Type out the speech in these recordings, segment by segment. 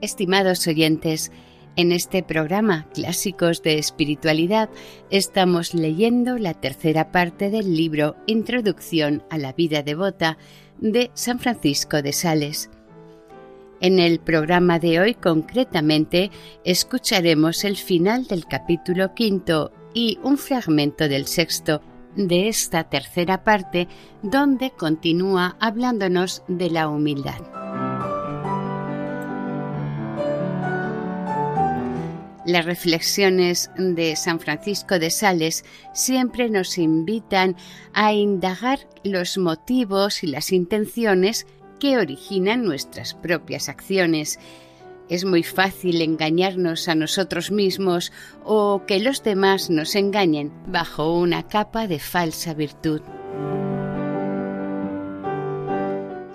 Estimados oyentes, en este programa Clásicos de Espiritualidad estamos leyendo la tercera parte del libro Introducción a la vida devota de San Francisco de Sales. En el programa de hoy concretamente escucharemos el final del capítulo quinto y un fragmento del sexto de esta tercera parte donde continúa hablándonos de la humildad. Las reflexiones de San Francisco de Sales siempre nos invitan a indagar los motivos y las intenciones que originan nuestras propias acciones. Es muy fácil engañarnos a nosotros mismos o que los demás nos engañen bajo una capa de falsa virtud.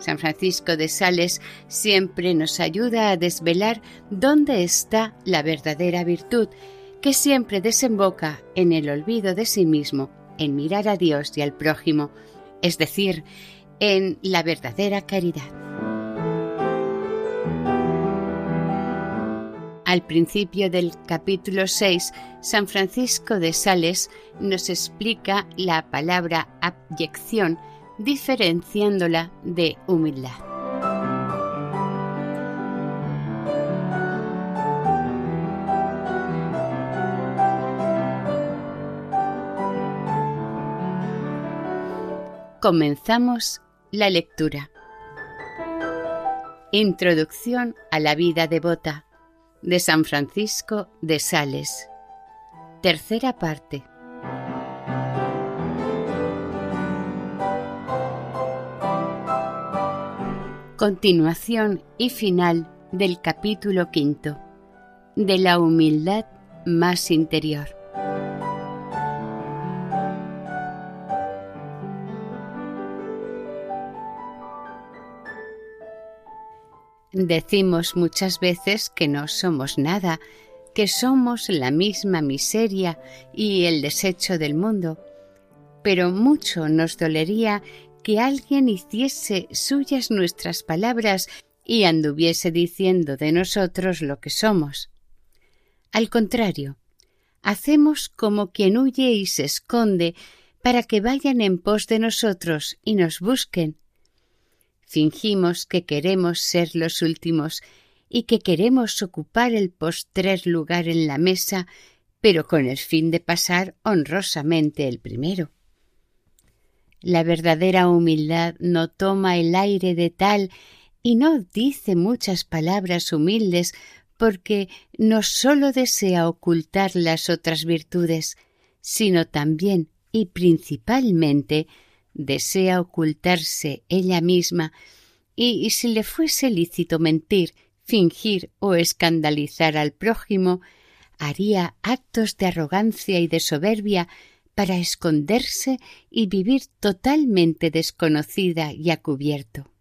San Francisco de Sales siempre nos ayuda a desvelar dónde está la verdadera virtud, que siempre desemboca en el olvido de sí mismo, en mirar a Dios y al prójimo, es decir, en la verdadera caridad. Al principio del capítulo 6, San Francisco de Sales nos explica la palabra abyección, diferenciándola de humildad. Comenzamos la lectura. Introducción a la vida devota de San Francisco de Sales. Tercera parte. Continuación y final del capítulo quinto de la humildad más interior. Decimos muchas veces que no somos nada, que somos la misma miseria y el desecho del mundo, pero mucho nos dolería que alguien hiciese suyas nuestras palabras y anduviese diciendo de nosotros lo que somos. Al contrario, hacemos como quien huye y se esconde para que vayan en pos de nosotros y nos busquen. Fingimos que queremos ser los últimos y que queremos ocupar el postrer lugar en la mesa, pero con el fin de pasar honrosamente el primero. La verdadera humildad no toma el aire de tal y no dice muchas palabras humildes porque no sólo desea ocultar las otras virtudes, sino también y principalmente desea ocultarse ella misma y, y si le fuese lícito mentir, fingir o escandalizar al prójimo, haría actos de arrogancia y de soberbia para esconderse y vivir totalmente desconocida y a cubierto.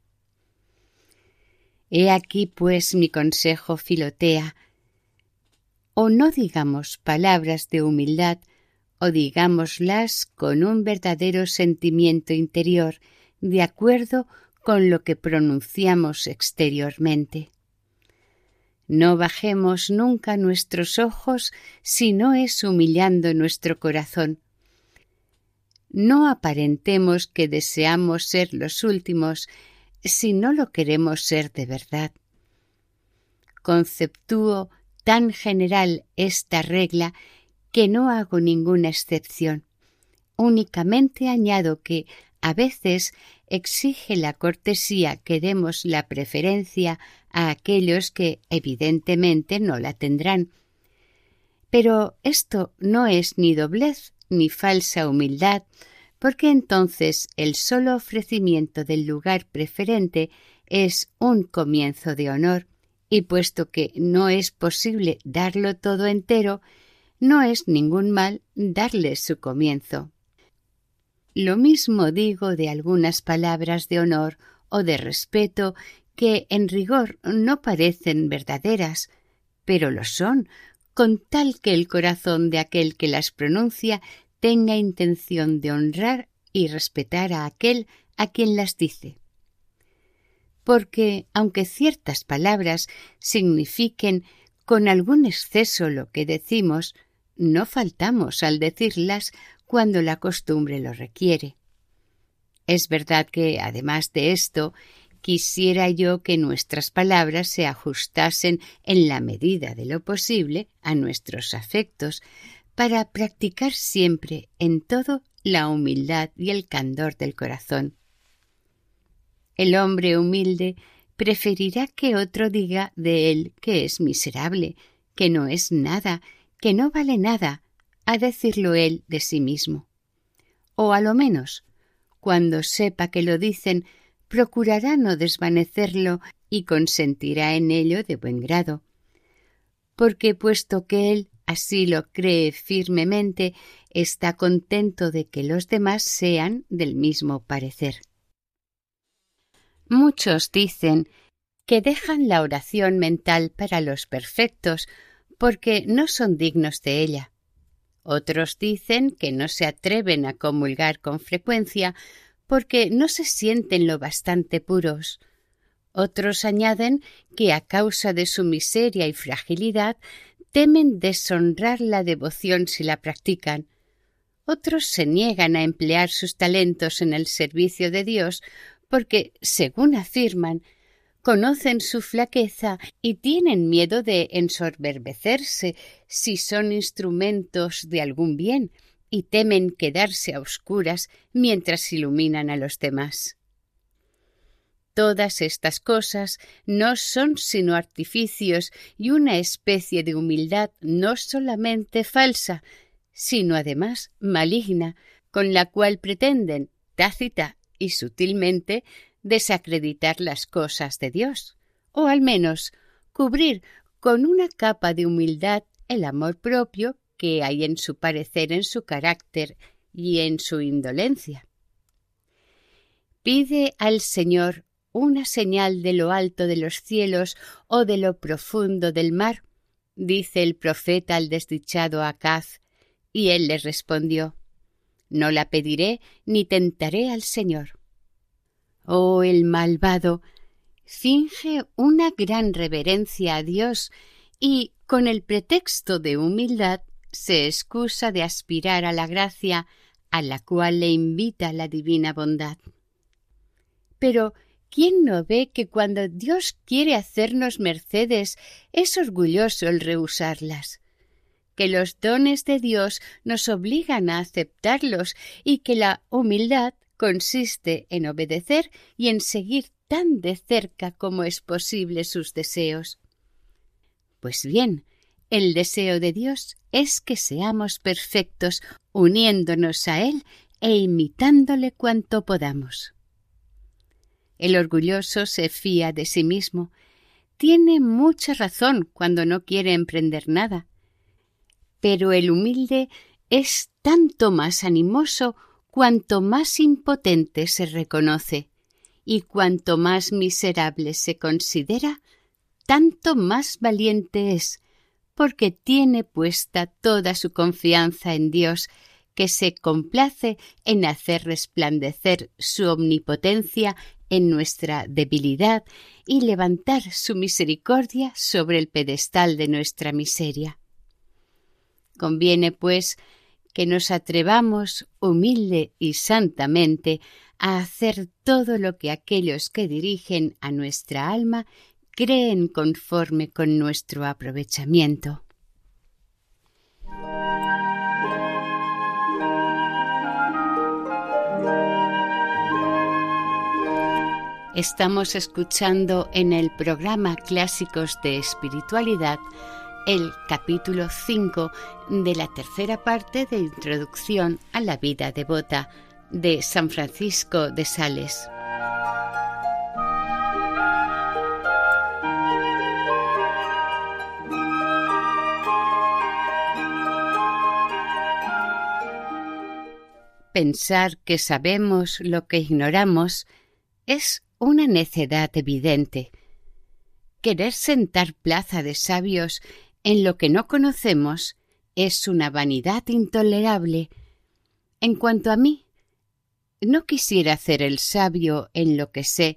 He aquí, pues, mi consejo, Filotea, o no digamos palabras de humildad, o digámoslas con un verdadero sentimiento interior, de acuerdo con lo que pronunciamos exteriormente. No bajemos nunca nuestros ojos si no es humillando nuestro corazón, no aparentemos que deseamos ser los últimos si no lo queremos ser de verdad. Conceptúo tan general esta regla que no hago ninguna excepción. Únicamente añado que a veces exige la cortesía que demos la preferencia a aquellos que evidentemente no la tendrán. Pero esto no es ni doblez ni falsa humildad, porque entonces el solo ofrecimiento del lugar preferente es un comienzo de honor, y puesto que no es posible darlo todo entero, no es ningún mal darle su comienzo. Lo mismo digo de algunas palabras de honor o de respeto que en rigor no parecen verdaderas, pero lo son, con tal que el corazón de aquel que las pronuncia tenga intención de honrar y respetar a aquel a quien las dice. Porque, aunque ciertas palabras signifiquen con algún exceso lo que decimos, no faltamos al decirlas cuando la costumbre lo requiere. Es verdad que, además de esto, quisiera yo que nuestras palabras se ajustasen en la medida de lo posible a nuestros afectos, para practicar siempre en todo la humildad y el candor del corazón. El hombre humilde preferirá que otro diga de él que es miserable, que no es nada, que no vale nada, a decirlo él de sí mismo. O a lo menos, cuando sepa que lo dicen, procurará no desvanecerlo y consentirá en ello de buen grado. Porque puesto que él así lo cree firmemente, está contento de que los demás sean del mismo parecer. Muchos dicen que dejan la oración mental para los perfectos porque no son dignos de ella. Otros dicen que no se atreven a comulgar con frecuencia porque no se sienten lo bastante puros. Otros añaden que a causa de su miseria y fragilidad temen deshonrar la devoción si la practican. Otros se niegan a emplear sus talentos en el servicio de Dios porque, según afirman, conocen su flaqueza y tienen miedo de ensorberbecerse si son instrumentos de algún bien y temen quedarse a oscuras mientras iluminan a los demás. Todas estas cosas no son sino artificios y una especie de humildad no solamente falsa, sino además maligna, con la cual pretenden, tácita y sutilmente, desacreditar las cosas de Dios, o al menos cubrir con una capa de humildad el amor propio que hay en su parecer, en su carácter y en su indolencia. Pide al Señor una señal de lo alto de los cielos o de lo profundo del mar, dice el profeta al desdichado Acaz, y él le respondió No la pediré ni tentaré al Señor. Oh, el malvado finge una gran reverencia a Dios y, con el pretexto de humildad, se excusa de aspirar a la gracia a la cual le invita la divina bondad. Pero, ¿quién no ve que cuando Dios quiere hacernos mercedes es orgulloso el rehusarlas? Que los dones de Dios nos obligan a aceptarlos y que la humildad consiste en obedecer y en seguir tan de cerca como es posible sus deseos. Pues bien, el deseo de Dios es que seamos perfectos, uniéndonos a Él e imitándole cuanto podamos. El orgulloso se fía de sí mismo, tiene mucha razón cuando no quiere emprender nada, pero el humilde es tanto más animoso cuanto más impotente se reconoce y cuanto más miserable se considera, tanto más valiente es, porque tiene puesta toda su confianza en Dios, que se complace en hacer resplandecer su omnipotencia en nuestra debilidad y levantar su misericordia sobre el pedestal de nuestra miseria. Conviene, pues, que nos atrevamos humilde y santamente a hacer todo lo que aquellos que dirigen a nuestra alma creen conforme con nuestro aprovechamiento. Estamos escuchando en el programa Clásicos de Espiritualidad el capítulo 5 de la tercera parte de Introducción a la vida devota de San Francisco de Sales. Pensar que sabemos lo que ignoramos es una necedad evidente. Querer sentar plaza de sabios en lo que no conocemos es una vanidad intolerable. En cuanto a mí, no quisiera hacer el sabio en lo que sé,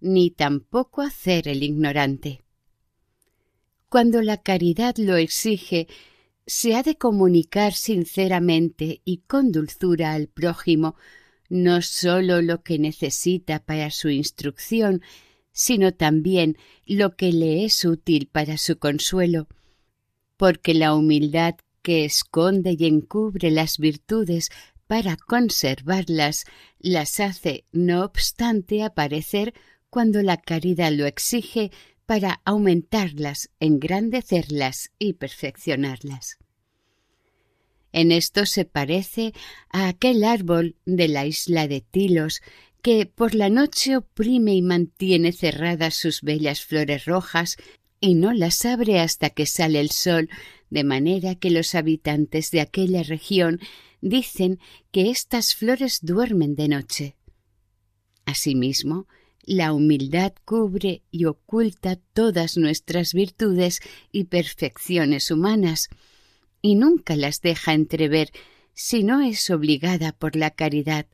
ni tampoco hacer el ignorante. Cuando la caridad lo exige, se ha de comunicar sinceramente y con dulzura al prójimo no sólo lo que necesita para su instrucción, sino también lo que le es útil para su consuelo, porque la humildad que esconde y encubre las virtudes para conservarlas las hace, no obstante, aparecer cuando la caridad lo exige para aumentarlas, engrandecerlas y perfeccionarlas. En esto se parece a aquel árbol de la isla de Tilos que por la noche oprime y mantiene cerradas sus bellas flores rojas y no las abre hasta que sale el sol, de manera que los habitantes de aquella región dicen que estas flores duermen de noche. Asimismo, la humildad cubre y oculta todas nuestras virtudes y perfecciones humanas, y nunca las deja entrever si no es obligada por la caridad,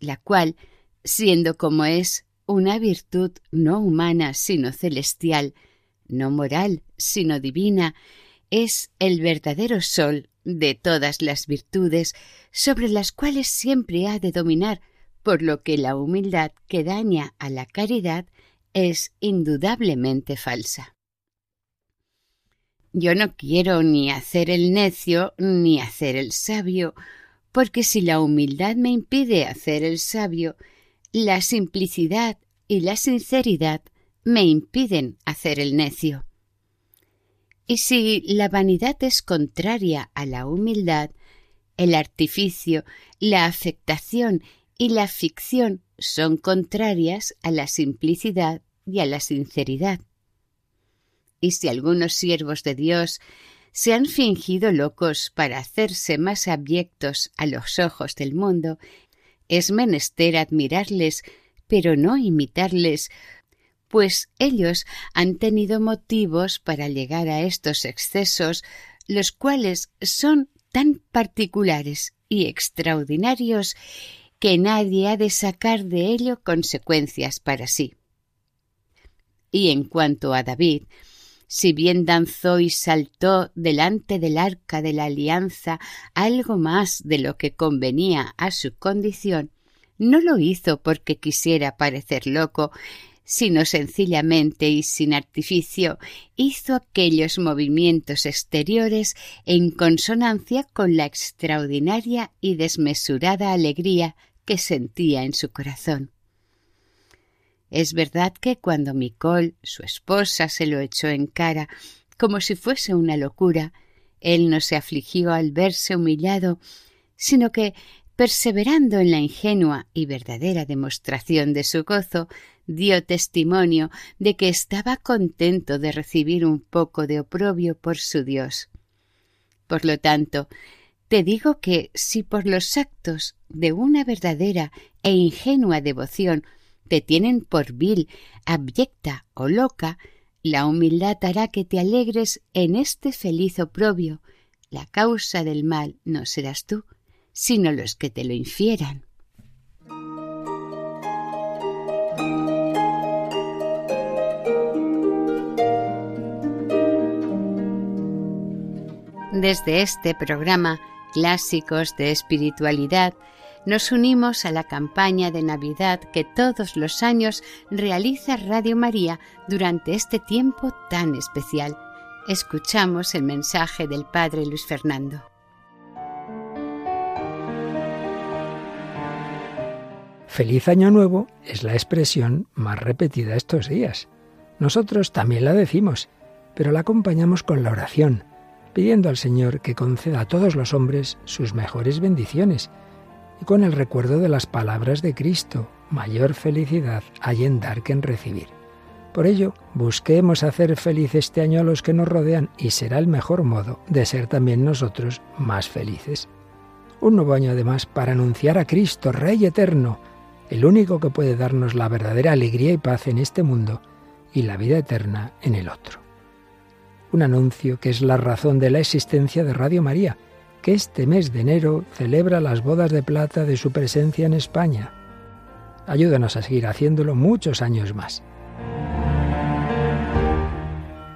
la cual, siendo como es una virtud no humana sino celestial, no moral sino divina, es el verdadero sol de todas las virtudes sobre las cuales siempre ha de dominar, por lo que la humildad que daña a la caridad es indudablemente falsa. Yo no quiero ni hacer el necio ni hacer el sabio, porque si la humildad me impide hacer el sabio, la simplicidad y la sinceridad me impiden hacer el necio. Y si la vanidad es contraria a la humildad, el artificio, la afectación y la ficción son contrarias a la simplicidad y a la sinceridad. Y si algunos siervos de Dios se han fingido locos para hacerse más abyectos a los ojos del mundo, es menester admirarles, pero no imitarles, pues ellos han tenido motivos para llegar a estos excesos, los cuales son tan particulares y extraordinarios que nadie ha de sacar de ello consecuencias para sí. Y en cuanto a David, si bien danzó y saltó delante del arca de la alianza algo más de lo que convenía a su condición, no lo hizo porque quisiera parecer loco, sino sencillamente y sin artificio hizo aquellos movimientos exteriores en consonancia con la extraordinaria y desmesurada alegría que sentía en su corazón. Es verdad que cuando Micol, su esposa, se lo echó en cara, como si fuese una locura, él no se afligió al verse humillado, sino que, perseverando en la ingenua y verdadera demostración de su gozo, dio testimonio de que estaba contento de recibir un poco de oprobio por su Dios. Por lo tanto, te digo que si por los actos de una verdadera e ingenua devoción te tienen por vil, abyecta o loca, la humildad hará que te alegres en este feliz oprobio. La causa del mal no serás tú, sino los que te lo infieran. Desde este programa clásicos de espiritualidad, nos unimos a la campaña de Navidad que todos los años realiza Radio María durante este tiempo tan especial. Escuchamos el mensaje del Padre Luis Fernando. Feliz Año Nuevo es la expresión más repetida estos días. Nosotros también la decimos, pero la acompañamos con la oración, pidiendo al Señor que conceda a todos los hombres sus mejores bendiciones y con el recuerdo de las palabras de Cristo, mayor felicidad hay en dar que en recibir. Por ello, busquemos hacer feliz este año a los que nos rodean y será el mejor modo de ser también nosotros más felices. Un nuevo año además para anunciar a Cristo, Rey eterno, el único que puede darnos la verdadera alegría y paz en este mundo y la vida eterna en el otro. Un anuncio que es la razón de la existencia de Radio María, que este mes de enero celebra las bodas de plata de su presencia en España. Ayúdanos a seguir haciéndolo muchos años más.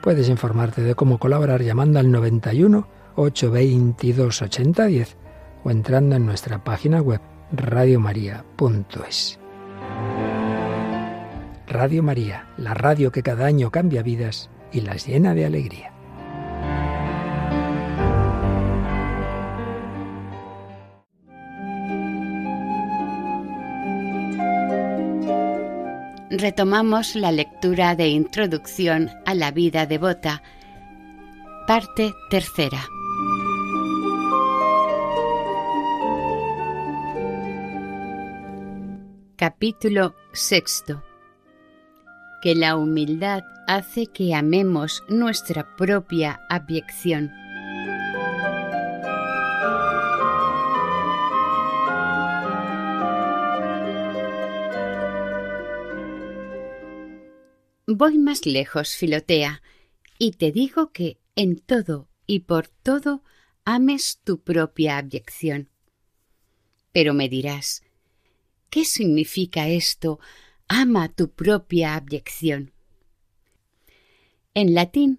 Puedes informarte de cómo colaborar llamando al 91 822 8010 o entrando en nuestra página web radiomaria.es. Radio María, la radio que cada año cambia vidas y las llena de alegría. Retomamos la lectura de Introducción a la vida devota, parte tercera. Capítulo sexto. Que la humildad hace que amemos nuestra propia abyección. Voy más lejos, Filotea, y te digo que en todo y por todo ames tu propia abyección. Pero me dirás, ¿Qué significa esto? Ama tu propia abyección. En latín,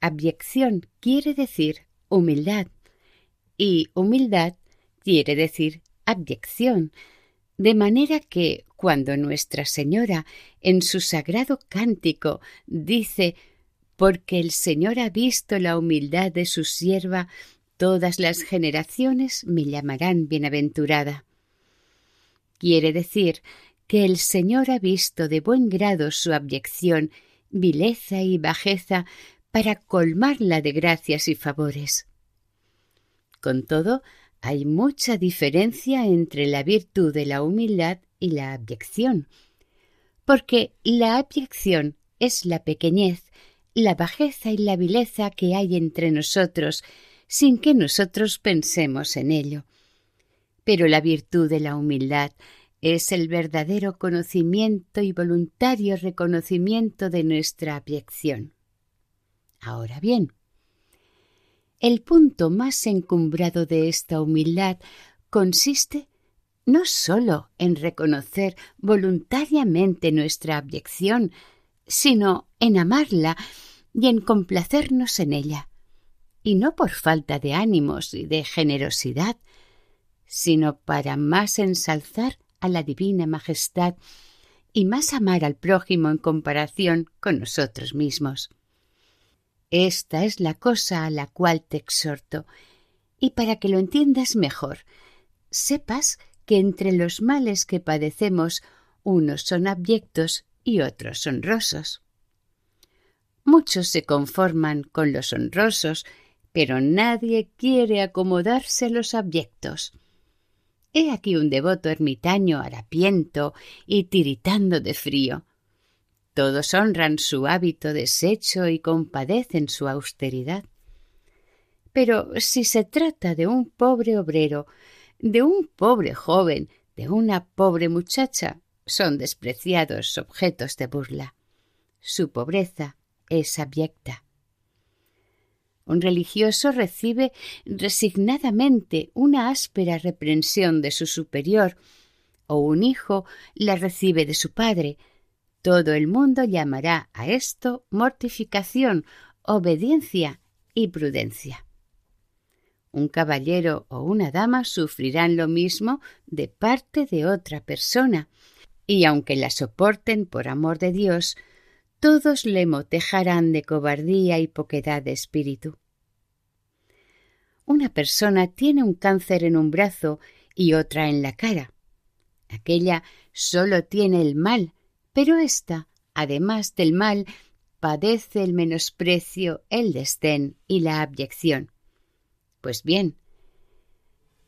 abyección quiere decir humildad y humildad quiere decir abyección, de manera que cuando Nuestra Señora en su sagrado cántico dice porque el Señor ha visto la humildad de su sierva, todas las generaciones me llamarán bienaventurada. Quiere decir que el Señor ha visto de buen grado su abyección, vileza y bajeza para colmarla de gracias y favores. Con todo, hay mucha diferencia entre la virtud de la humildad y la abyección, porque la abyección es la pequeñez, la bajeza y la vileza que hay entre nosotros, sin que nosotros pensemos en ello pero la virtud de la humildad es el verdadero conocimiento y voluntario reconocimiento de nuestra abyección. Ahora bien, el punto más encumbrado de esta humildad consiste no sólo en reconocer voluntariamente nuestra abyección, sino en amarla y en complacernos en ella, y no por falta de ánimos y de generosidad, sino para más ensalzar a la divina majestad y más amar al prójimo en comparación con nosotros mismos. Esta es la cosa a la cual te exhorto, y para que lo entiendas mejor, sepas que entre los males que padecemos unos son abyectos y otros honrosos. Muchos se conforman con los honrosos, pero nadie quiere acomodarse a los abyectos. He aquí un devoto ermitaño harapiento y tiritando de frío. Todos honran su hábito deshecho y compadecen su austeridad. Pero si se trata de un pobre obrero, de un pobre joven, de una pobre muchacha, son despreciados objetos de burla. Su pobreza es abyecta. Un religioso recibe resignadamente una áspera reprensión de su superior, o un hijo la recibe de su padre. Todo el mundo llamará a esto mortificación, obediencia y prudencia. un caballero o una dama sufrirán lo mismo de parte de otra persona, y aunque la soporten por amor de Dios, todos le motejarán de cobardía y poquedad de espíritu. Una persona tiene un cáncer en un brazo y otra en la cara. Aquella solo tiene el mal, pero ésta, además del mal, padece el menosprecio, el desdén y la abyección. Pues bien,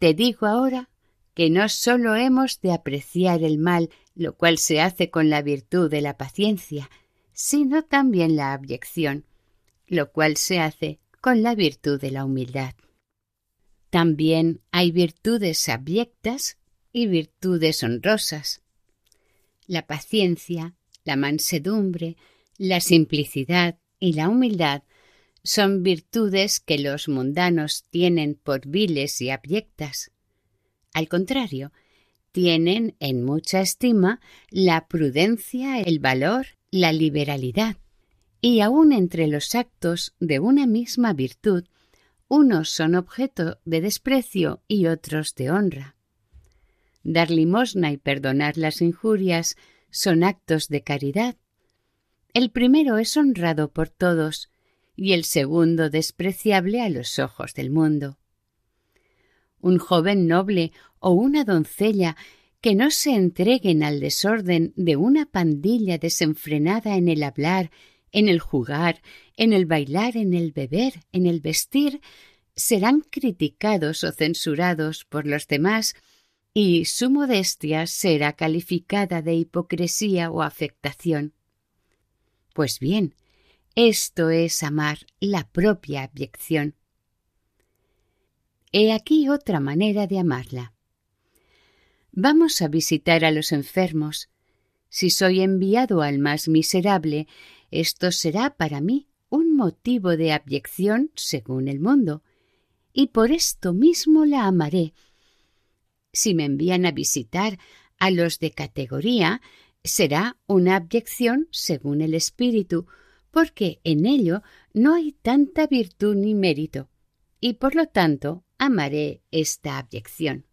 te digo ahora que no sólo hemos de apreciar el mal, lo cual se hace con la virtud de la paciencia, sino también la abyección, lo cual se hace con la virtud de la humildad. También hay virtudes abyectas y virtudes honrosas. La paciencia, la mansedumbre, la simplicidad y la humildad son virtudes que los mundanos tienen por viles y abyectas. Al contrario, tienen en mucha estima la prudencia, el valor, la liberalidad, y aun entre los actos de una misma virtud, unos son objeto de desprecio y otros de honra. Dar limosna y perdonar las injurias son actos de caridad. El primero es honrado por todos, y el segundo despreciable a los ojos del mundo. Un joven noble o una doncella que no se entreguen al desorden de una pandilla desenfrenada en el hablar, en el jugar, en el bailar, en el beber, en el vestir, serán criticados o censurados por los demás y su modestia será calificada de hipocresía o afectación. Pues bien, esto es amar la propia abyección. He aquí otra manera de amarla. Vamos a visitar a los enfermos. Si soy enviado al más miserable, esto será para mí un motivo de abyección según el mundo, y por esto mismo la amaré. Si me envían a visitar a los de categoría, será una abyección según el espíritu, porque en ello no hay tanta virtud ni mérito, y por lo tanto amaré esta abyección.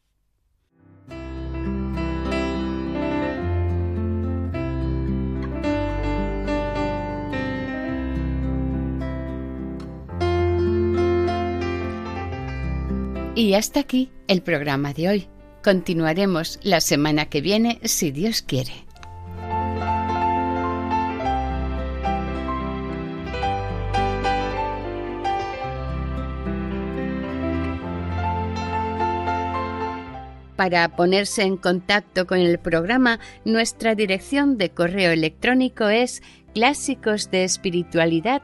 Y hasta aquí el programa de hoy. Continuaremos la semana que viene si Dios quiere. Para ponerse en contacto con el programa, nuestra dirección de correo electrónico es clásicos de espiritualidad